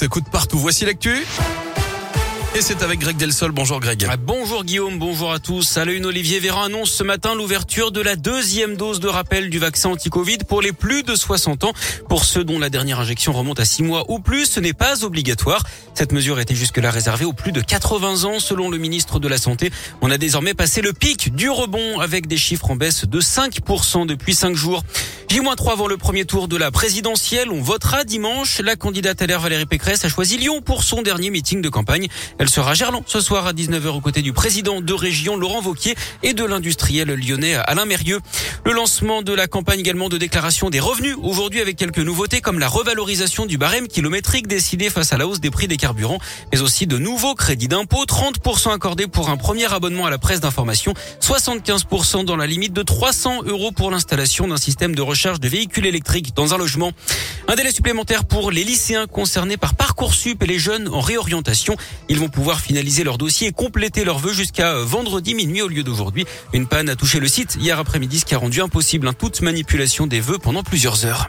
s'écoute partout. Voici l'actu. Et c'est avec Greg Delsol. Bonjour Greg. Ah, bonjour Guillaume, bonjour à tous. À la une, Olivier Véran annonce ce matin l'ouverture de la deuxième dose de rappel du vaccin anti-Covid pour les plus de 60 ans. Pour ceux dont la dernière injection remonte à 6 mois ou plus, ce n'est pas obligatoire. Cette mesure était jusque-là réservée aux plus de 80 ans selon le ministre de la Santé. On a désormais passé le pic du rebond avec des chiffres en baisse de 5% depuis 5 jours. J-3 avant le premier tour de la présidentielle. On votera dimanche. La candidate LR Valérie Pécresse a choisi Lyon pour son dernier meeting de campagne. Elle sera à Gerland ce soir à 19h aux côtés du président de région Laurent Vauquier et de l'industriel lyonnais Alain Mérieux. Le lancement de la campagne également de déclaration des revenus aujourd'hui avec quelques nouveautés comme la revalorisation du barème kilométrique décidé face à la hausse des prix des carburants, mais aussi de nouveaux crédits d'impôt, 30% accordés pour un premier abonnement à la presse d'information, 75% dans la limite de 300 euros pour l'installation d'un système de recherche de véhicules électriques dans un logement. Un délai supplémentaire pour les lycéens concernés par Parcoursup et les jeunes en réorientation. Ils vont pouvoir finaliser leur dossier et compléter leurs vœux jusqu'à vendredi minuit au lieu d'aujourd'hui. Une panne a touché le site hier après-midi, ce qui a rendu impossible toute manipulation des vœux pendant plusieurs heures.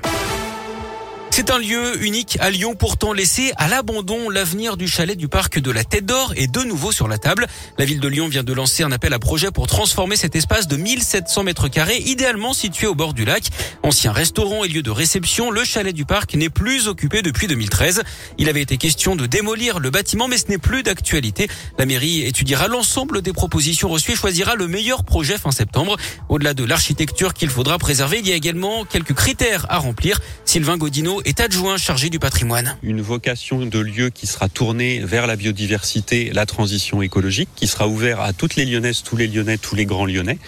C'est un lieu unique à Lyon, pourtant laissé à l'abandon. L'avenir du chalet du parc de la Tête d'Or est de nouveau sur la table. La ville de Lyon vient de lancer un appel à projet pour transformer cet espace de 1700 mètres carrés, idéalement situé au bord du lac. Ancien restaurant et lieu de réception, le chalet du parc n'est plus occupé depuis 2013. Il avait été question de démolir le bâtiment, mais ce n'est plus d'actualité. La mairie étudiera l'ensemble des propositions reçues et choisira le meilleur projet fin septembre. Au-delà de l'architecture qu'il faudra préserver, il y a également quelques critères à remplir. Sylvain Godino est adjoint chargé du patrimoine. Une vocation de lieu qui sera tournée vers la biodiversité, la transition écologique, qui sera ouvert à toutes les Lyonnaises, tous les Lyonnais, tous les grands Lyonnais.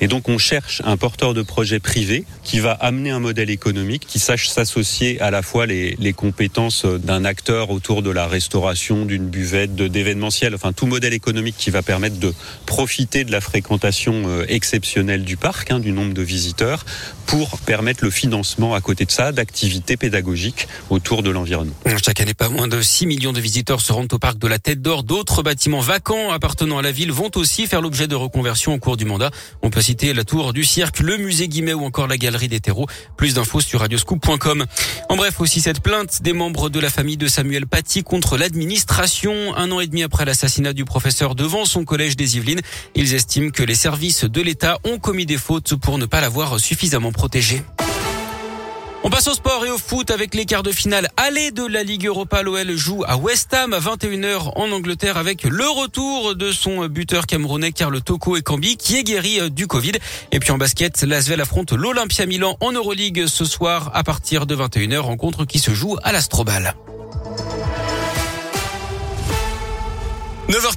Et donc on cherche un porteur de projet privé qui va amener un modèle économique qui sache s'associer à la fois les, les compétences d'un acteur autour de la restauration, d'une buvette, d'événementiel, enfin tout modèle économique qui va permettre de profiter de la fréquentation euh, exceptionnelle du parc, hein, du nombre de visiteurs, pour permettre le financement à côté de ça d'activités pédagogiques autour de l'environnement. Chaque année, pas moins de 6 millions de visiteurs se rendent au parc de la Tête d'Or. D'autres bâtiments vacants appartenant à la ville vont aussi faire l'objet de reconversion au cours du mandat. On peut citer la tour du cirque, le musée Guimet ou encore la galerie des terreaux. Plus d'infos sur radioscoop.com. En bref, aussi cette plainte des membres de la famille de Samuel Paty contre l'administration. Un an et demi après l'assassinat du professeur devant son collège des Yvelines, ils estiment que les services de l'État ont commis des fautes pour ne pas l'avoir suffisamment protégé. On passe au sport et au foot avec les quarts de finale aller de la Ligue Europa. L'OL joue à West Ham à 21h en Angleterre avec le retour de son buteur camerounais Carl Toko et Cambi qui est guéri euh, du Covid. Et puis en basket, l'Asvel affronte l'Olympia Milan en Euroleague ce soir à partir de 21h. Rencontre qui se joue à l'Astrobal. 9h04.